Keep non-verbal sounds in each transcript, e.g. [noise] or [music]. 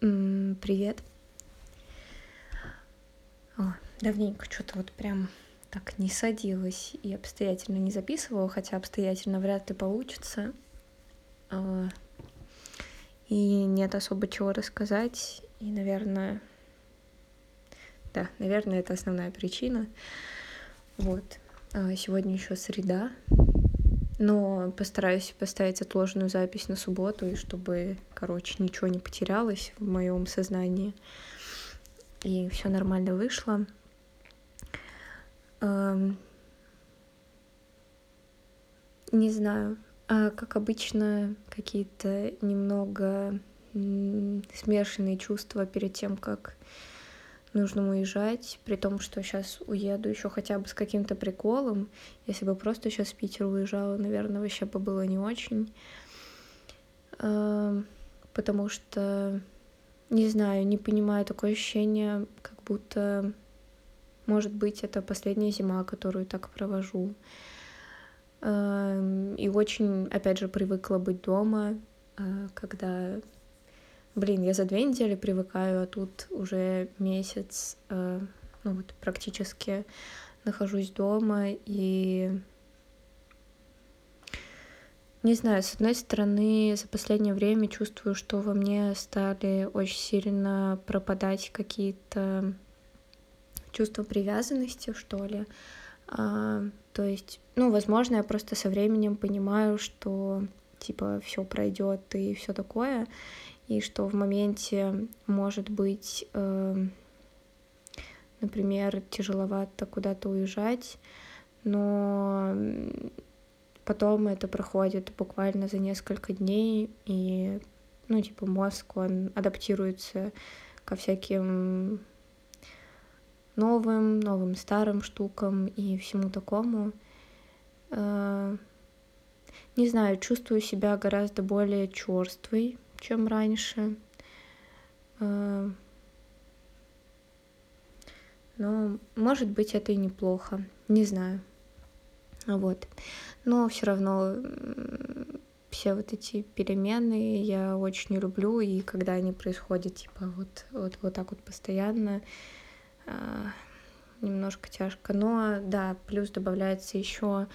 Привет. О, давненько что-то вот прям так не садилась и обстоятельно не записывала, хотя обстоятельно вряд ли получится. А, и нет особо чего рассказать. И, наверное, да, наверное, это основная причина. Вот. А, сегодня еще среда, но постараюсь поставить отложенную запись на субботу, и чтобы, короче, ничего не потерялось в моем сознании. И все нормально вышло. Эм... Не знаю, а как обычно, какие-то немного смешанные чувства перед тем, как нужно уезжать, при том, что сейчас уеду еще хотя бы с каким-то приколом. Если бы просто сейчас в Питер уезжала, наверное, вообще бы было не очень. Потому что, не знаю, не понимаю такое ощущение, как будто, может быть, это последняя зима, которую так провожу. И очень, опять же, привыкла быть дома, а, когда блин, я за две недели привыкаю, а тут уже месяц, э, ну вот практически нахожусь дома и не знаю, с одной стороны, за последнее время чувствую, что во мне стали очень сильно пропадать какие-то чувства привязанности, что ли. А, то есть, ну, возможно, я просто со временем понимаю, что типа все пройдет и все такое и что в моменте может быть, э, например, тяжеловато куда-то уезжать, но потом это проходит буквально за несколько дней, и, ну, типа, мозг, он адаптируется ко всяким новым, новым старым штукам и всему такому. Э, не знаю, чувствую себя гораздо более черствой, чем раньше. Э, но, может быть, это и неплохо, не знаю. Вот. Но все равно все вот эти перемены я очень люблю, и когда они происходят, типа, вот, вот, вот так вот постоянно, э, немножко тяжко. Но да, плюс добавляется еще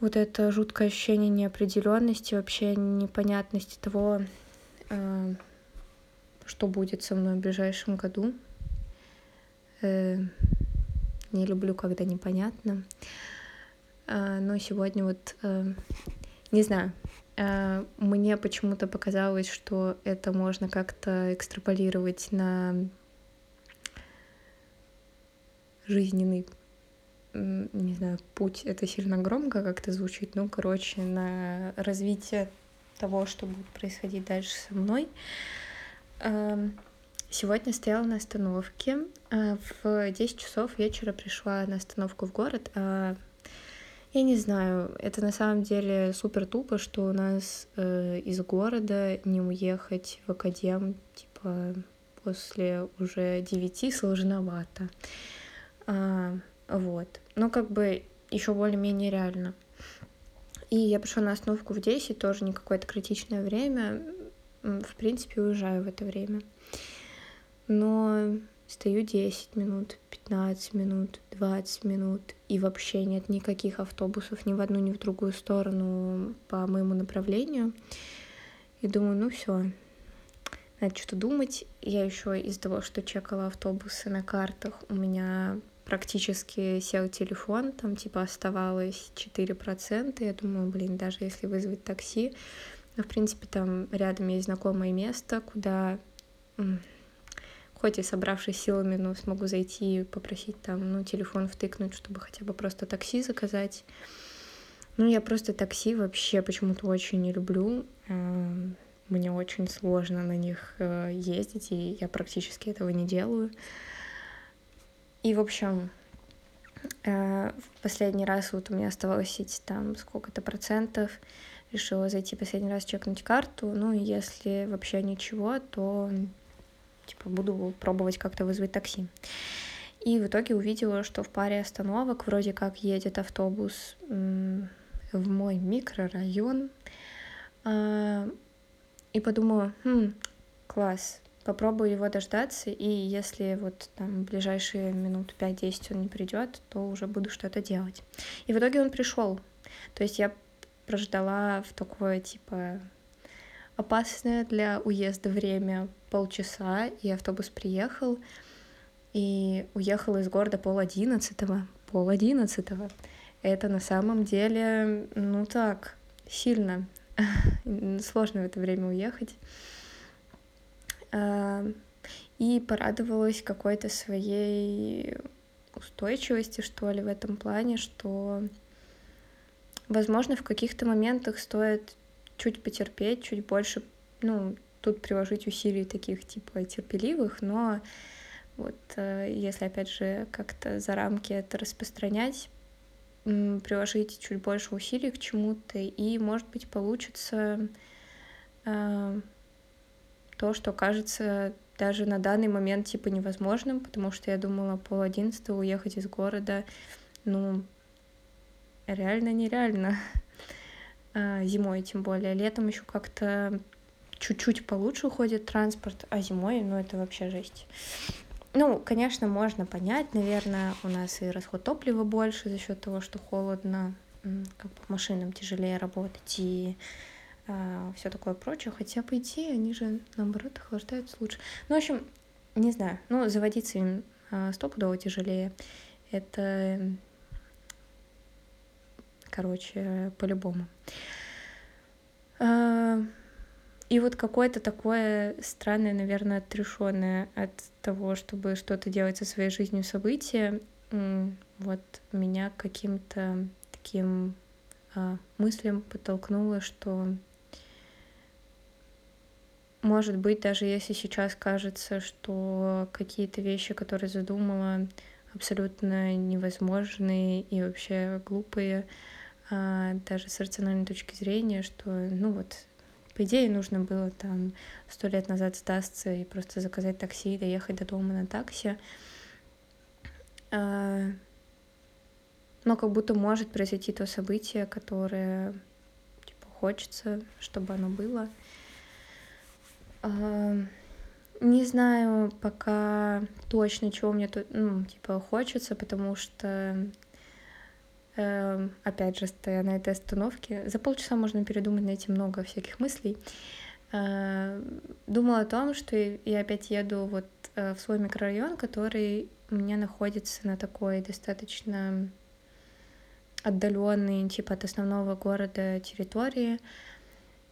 вот это жуткое ощущение неопределенности, вообще непонятности того, э, что будет со мной в ближайшем году. Э, не люблю, когда непонятно. Э, но сегодня вот, не знаю, мне почему-то показалось, что это можно как-то экстраполировать на жизненный не знаю, путь, это сильно громко как-то звучит, ну, короче, на развитие того, что будет происходить дальше со мной. Эм, сегодня стояла на остановке. Э, в 10 часов вечера пришла на остановку в город. А я не знаю, это на самом деле супер тупо, что у нас э, из города не уехать в академ, типа, после уже девяти сложновато. Вот. Ну, как бы еще более-менее реально. И я пришла на остановку в 10, тоже не какое-то критичное время. В принципе, уезжаю в это время. Но стою 10 минут, 15 минут, 20 минут, и вообще нет никаких автобусов ни в одну, ни в другую сторону по моему направлению. И думаю, ну все, надо что-то думать. Я еще из-за того, что чекала автобусы на картах, у меня практически сел телефон, там типа оставалось 4%, я думаю, блин, даже если вызвать такси, но в принципе там рядом есть знакомое место, куда хоть и собравшись силами, но смогу зайти и попросить там, ну, телефон втыкнуть, чтобы хотя бы просто такси заказать. Ну, я просто такси вообще почему-то очень не люблю. Эм, мне очень сложно на них э, ездить, и я практически этого не делаю. И, в общем, э, в последний раз вот у меня оставалось идти там сколько-то процентов. Решила зайти последний раз чекнуть карту. Ну, и если вообще ничего, то типа буду пробовать как-то вызвать такси. И в итоге увидела, что в паре остановок вроде как едет автобус в мой микрорайон. А, и подумала, хм, класс. Попробую его дождаться, и если вот там ближайшие минут 5-10 он не придет, то уже буду что-то делать. И в итоге он пришел. То есть я прождала в такое, типа, опасное для уезда время полчаса, и автобус приехал, и уехал из города пол одиннадцатого. Пол одиннадцатого. Это на самом деле, ну так, сильно. [laughs] Сложно в это время уехать. А, и порадовалась какой-то своей устойчивости, что ли, в этом плане, что, возможно, в каких-то моментах стоит чуть потерпеть, чуть больше, ну, тут приложить усилий таких, типа, терпеливых, но вот э, если, опять же, как-то за рамки это распространять, приложить чуть больше усилий к чему-то, и, может быть, получится э, то, что кажется даже на данный момент типа невозможным, потому что я думала пол одиннадцатого уехать из города, ну, реально нереально. А, зимой тем более. Летом еще как-то чуть-чуть получше уходит транспорт, а зимой, ну, это вообще жесть. Ну, конечно, можно понять, наверное, у нас и расход топлива больше за счет того, что холодно, как бы машинам тяжелее работать, и все такое прочее. Хотя, по идее, они же, наоборот, охлаждаются лучше. Ну, в общем, не знаю. Ну, заводиться им а, стопудово тяжелее. Это, короче, по-любому. А, и вот какое-то такое странное, наверное, отрешенное от того, чтобы что-то делать со своей жизнью событие, вот меня каким-то таким а, мыслям подтолкнуло, что может быть, даже если сейчас кажется, что какие-то вещи, которые задумала, абсолютно невозможные и вообще глупые, а, даже с рациональной точки зрения, что, ну вот, по идее, нужно было там сто лет назад сдастся и просто заказать такси и доехать до дома на такси. А, но как будто может произойти то событие, которое типа, хочется, чтобы оно было. Не знаю пока точно, чего мне тут, ну, типа, хочется, потому что, э, опять же, стоя на этой остановке, за полчаса можно передумать, найти много всяких мыслей. Э, думала о том, что я опять еду вот э, в свой микрорайон, который у меня находится на такой достаточно отдаленный, типа, от основного города территории,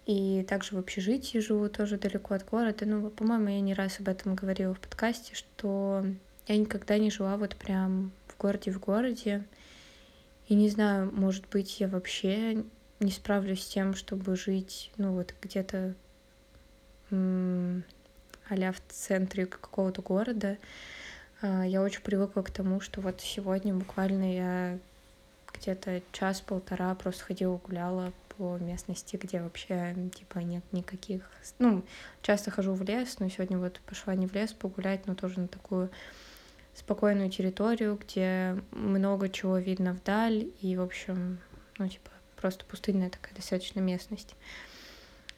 и также в общежитии живу тоже далеко от города. Ну, по-моему, я не раз об этом говорила в подкасте, что я никогда не жила вот прям в городе в городе. И не знаю, может быть, я вообще не справлюсь с тем, чтобы жить, ну, вот где-то а в центре какого-то города. А, я очень привыкла к тому, что вот сегодня буквально я где-то час-полтора просто ходила, гуляла по местности, где вообще типа нет никаких... Ну, часто хожу в лес, но сегодня вот пошла не в лес погулять, но тоже на такую спокойную территорию, где много чего видно вдаль, и, в общем, ну, типа, просто пустынная такая достаточно местность.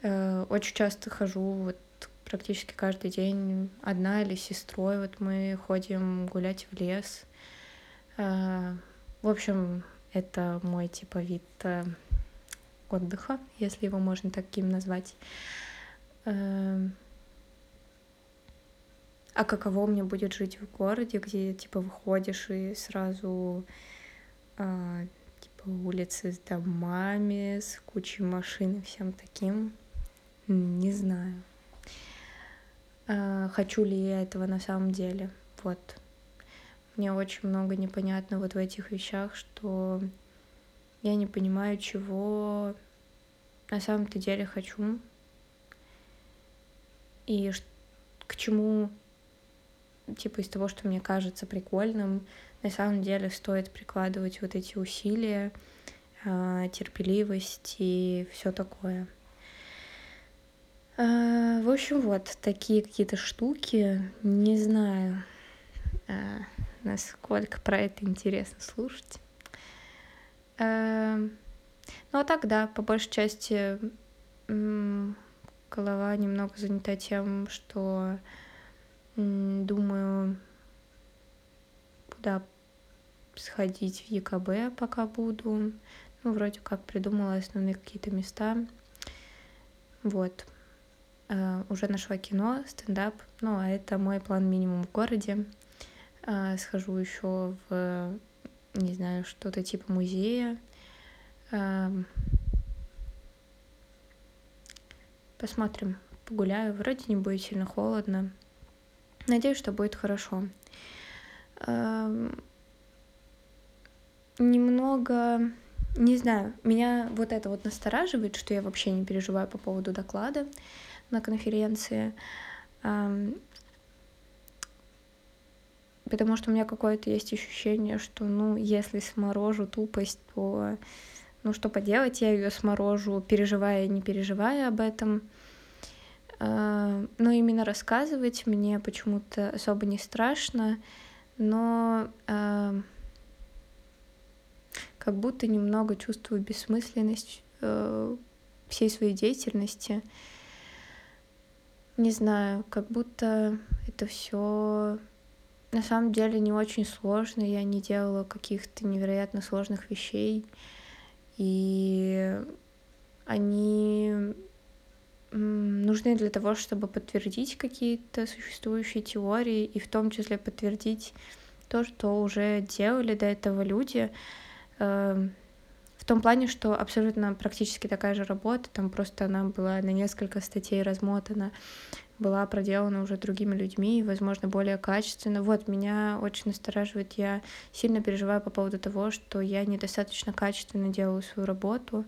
Э, очень часто хожу вот практически каждый день одна или с сестрой. Вот мы ходим гулять в лес. Э, в общем, это мой типа вид э, отдыха, если его можно таким назвать. Эм, а каково мне будет жить в городе, где типа выходишь и сразу а, типа улицы с домами, с кучей машин и всем таким, не знаю. А, хочу ли я этого на самом деле? Вот. Мне очень много непонятно вот в этих вещах, что я не понимаю, чего на самом-то деле хочу и к чему, типа, из того, что мне кажется прикольным, на самом деле стоит прикладывать вот эти усилия, а, терпеливость и все такое. А, в общем, вот такие какие-то штуки. Не знаю, а, насколько про это интересно слушать. Эм, ну а так, да, по большей части голова немного занята тем, что думаю, куда сходить в ЕКБ, пока буду. Ну, вроде как придумала основные какие-то места. Вот. Uh, уже нашла кино, стендап. Ну, а это мой план минимум в городе. Uh, схожу еще в, не знаю, что-то типа музея. Uh, посмотрим, погуляю. Вроде не будет сильно холодно. Надеюсь, что будет хорошо. Немного не знаю, меня вот это вот настораживает, что я вообще не переживаю по поводу доклада на конференции, потому что у меня какое-то есть ощущение, что, ну, если сморожу тупость, то, ну, что поделать, я ее сморожу, переживая, не переживая об этом. Но именно рассказывать мне почему-то особо не страшно, но как будто немного чувствую бессмысленность э, всей своей деятельности. Не знаю, как будто это все на самом деле не очень сложно. Я не делала каких-то невероятно сложных вещей. И они нужны для того, чтобы подтвердить какие-то существующие теории, и в том числе подтвердить то, что уже делали до этого люди, Эм, в том плане, что абсолютно практически такая же работа, там просто она была на несколько статей размотана, была проделана уже другими людьми, и, возможно, более качественно. Вот, меня очень настораживает, я сильно переживаю по поводу того, что я недостаточно качественно делаю свою работу.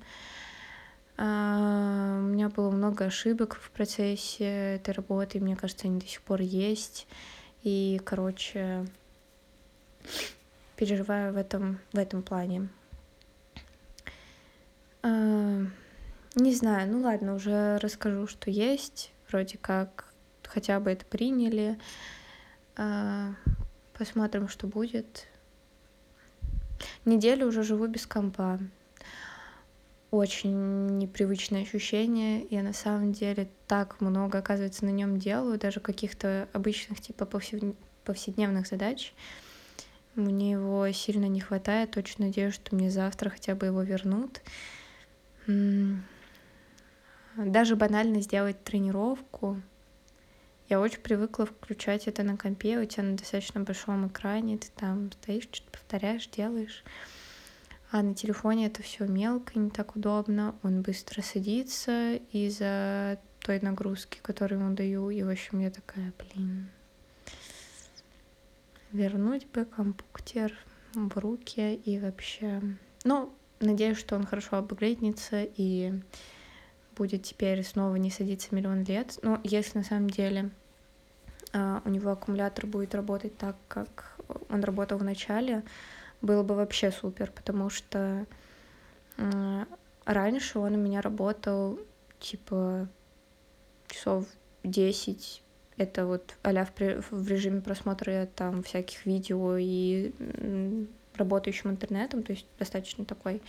А, у меня было много ошибок в процессе этой работы, и мне кажется, они до сих пор есть. И, короче, переживаю в этом, в этом плане. А, не знаю, ну ладно, уже расскажу, что есть. Вроде как хотя бы это приняли. А, посмотрим, что будет. Неделю уже живу без компа. Очень непривычное ощущение. Я на самом деле так много, оказывается, на нем делаю, даже каких-то обычных типа повседневных задач. Мне его сильно не хватает. Очень надеюсь, что мне завтра хотя бы его вернут. Даже банально сделать тренировку. Я очень привыкла включать это на компе, у тебя на достаточно большом экране, ты там стоишь, что-то повторяешь, делаешь. А на телефоне это все мелко, не так удобно. Он быстро садится из-за той нагрузки, которую ему даю. И, в общем, я такая, блин, вернуть бы компьютер в руки и вообще... Ну, надеюсь, что он хорошо обгрейднется и будет теперь снова не садиться миллион лет. Но если на самом деле uh, у него аккумулятор будет работать так, как он работал в начале, было бы вообще супер, потому что uh, раньше он у меня работал типа часов 10 это вот а в, в режиме просмотра там всяких видео и работающим интернетом, то есть достаточно такой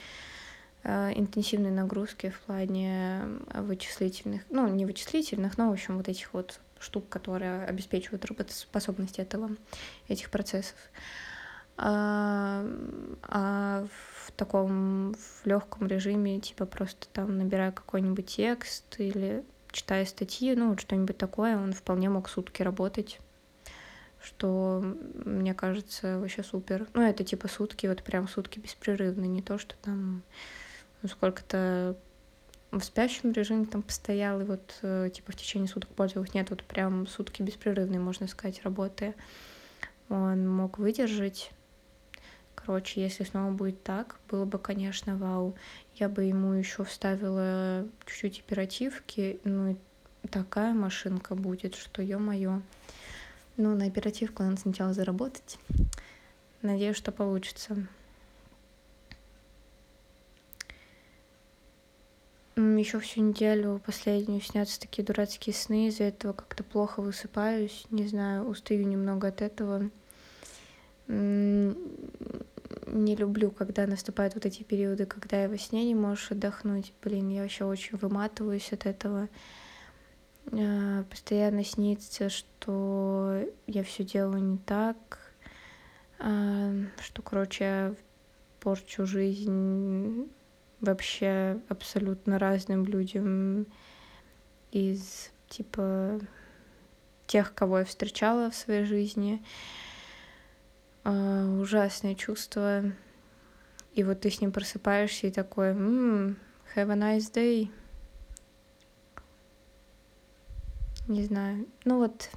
интенсивной нагрузки в плане вычислительных, ну, не вычислительных, но, в общем, вот этих вот штук, которые обеспечивают работоспособность этого, этих процессов. А, а в таком в легком режиме, типа просто там набираю какой-нибудь текст или читая статьи, ну, вот что-нибудь такое, он вполне мог сутки работать, что, мне кажется, вообще супер. Ну, это типа сутки, вот прям сутки беспрерывно, не то, что там ну, сколько-то в спящем режиме там постоял, и вот э, типа в течение суток пользовалась. Нет, вот прям сутки беспрерывные, можно сказать, работы. Он мог выдержать. Короче, если снова будет так, было бы, конечно, вау. Я бы ему еще вставила чуть-чуть оперативки, ну и такая машинка будет, что ё-моё. Ну, на оперативку надо сначала заработать. Надеюсь, что получится. Еще всю неделю последнюю снятся такие дурацкие сны, из-за этого как-то плохо высыпаюсь, не знаю, устаю немного от этого не люблю, когда наступают вот эти периоды, когда я во сне не можешь отдохнуть. Блин, я вообще очень выматываюсь от этого. э, постоянно снится, что я все делаю не так, э, что, короче, порчу жизнь вообще абсолютно разным людям из типа тех, кого я встречала в своей жизни. Uh, ужасное чувство. И вот ты с ним просыпаешься и такой, mm, have a nice day. Не знаю. Ну вот,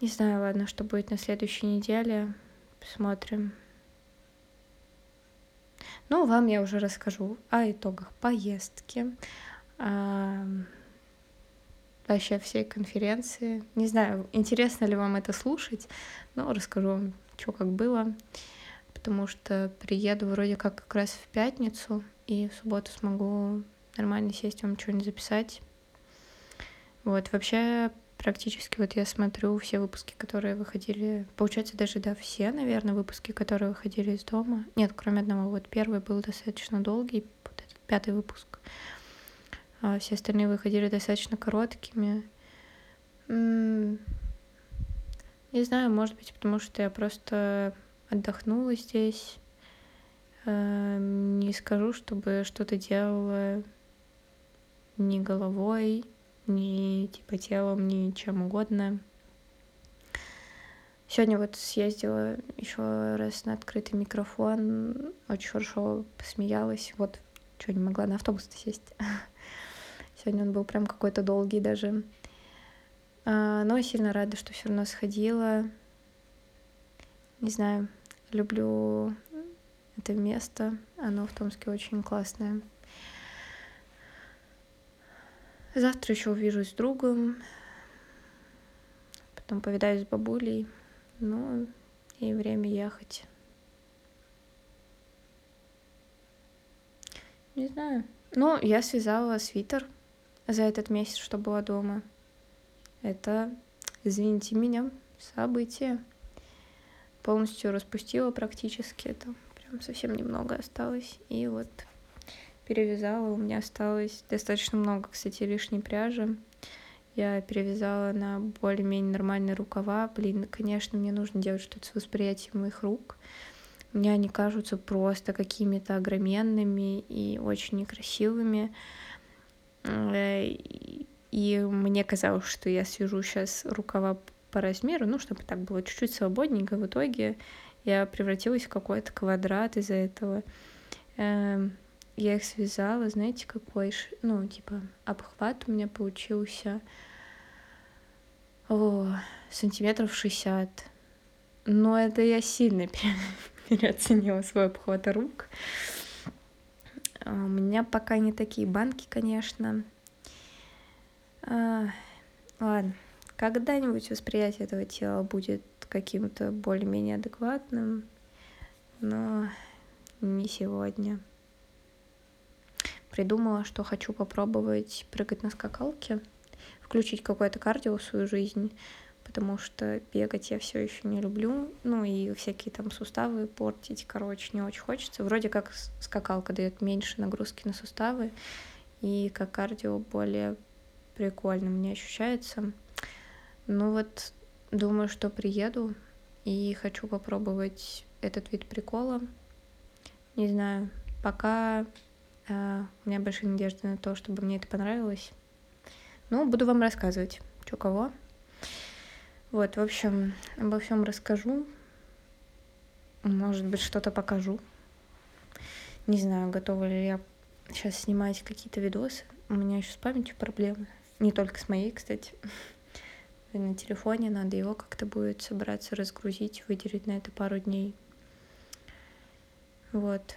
не знаю, ладно, что будет на следующей неделе. Посмотрим. Ну, вам я уже расскажу о итогах поездки, вообще всей конференции. Не знаю, интересно ли вам это слушать, но расскажу вам, что как было, потому что приеду вроде как как раз в пятницу, и в субботу смогу нормально сесть вам что-нибудь записать. Вот, вообще практически вот я смотрю все выпуски, которые выходили, получается даже, да, все, наверное, выпуски, которые выходили из дома. Нет, кроме одного, вот первый был достаточно долгий, вот этот пятый выпуск. А все остальные выходили достаточно короткими. Не знаю, может быть, потому что я просто отдохнула здесь. А, не скажу, чтобы что-то делала ни головой, ни типа телом, ни чем угодно. Сегодня вот съездила еще раз на открытый микрофон, очень хорошо посмеялась. Вот, что не могла на автобус сесть. [laughs] Сегодня он был прям какой-то долгий даже. А, но сильно рада, что все равно сходила. Не знаю, люблю это место. Оно в Томске очень классное. Завтра еще увижусь с другом. Потом повидаюсь с бабулей. Ну, и время ехать. Не знаю. Ну, я связала свитер за этот месяц, что была дома. Это, извините меня, событие. Полностью распустила практически. Это прям совсем немного осталось. И вот перевязала. У меня осталось достаточно много, кстати, лишней пряжи. Я перевязала на более-менее нормальные рукава. Блин, конечно, мне нужно делать что-то с восприятием моих рук. Мне они кажутся просто какими-то огроменными и очень некрасивыми. И мне казалось, что я свяжу сейчас рукава по размеру, ну, чтобы так было чуть-чуть свободненько. В итоге я превратилась в какой-то квадрат из-за этого. Я их связала, знаете, какой, ну, типа, обхват у меня получился о, сантиметров 60. Но это я сильно [laughs] переоценила свой обхват рук. А, у меня пока не такие банки, конечно. А, ладно, когда-нибудь восприятие этого тела будет каким-то более-менее адекватным, но не сегодня придумала, что хочу попробовать прыгать на скакалке, включить какое-то кардио в свою жизнь, потому что бегать я все еще не люблю, ну и всякие там суставы портить, короче, не очень хочется. Вроде как скакалка дает меньше нагрузки на суставы, и как кардио более прикольно мне ощущается. Ну вот, думаю, что приеду и хочу попробовать этот вид прикола. Не знаю, пока у меня большие надежды на то, чтобы мне это понравилось. Ну, буду вам рассказывать, что кого. Вот, в общем, обо всем расскажу. Может быть, что-то покажу. Не знаю, готова ли я сейчас снимать какие-то видосы. У меня еще с памятью проблемы. Не только с моей, кстати. [laughs] На телефоне надо его как-то будет собраться, разгрузить, выделить на это пару дней. Вот.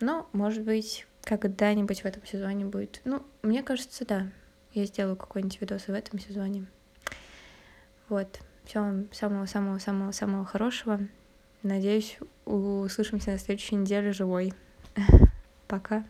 Но, может быть, когда-нибудь в этом сезоне будет. Ну, мне кажется, да. Я сделаю какой-нибудь видос в этом сезоне. Вот. Всего вам самого-самого-самого-самого хорошего. Надеюсь, услышимся на следующей неделе живой. [laughs] Пока.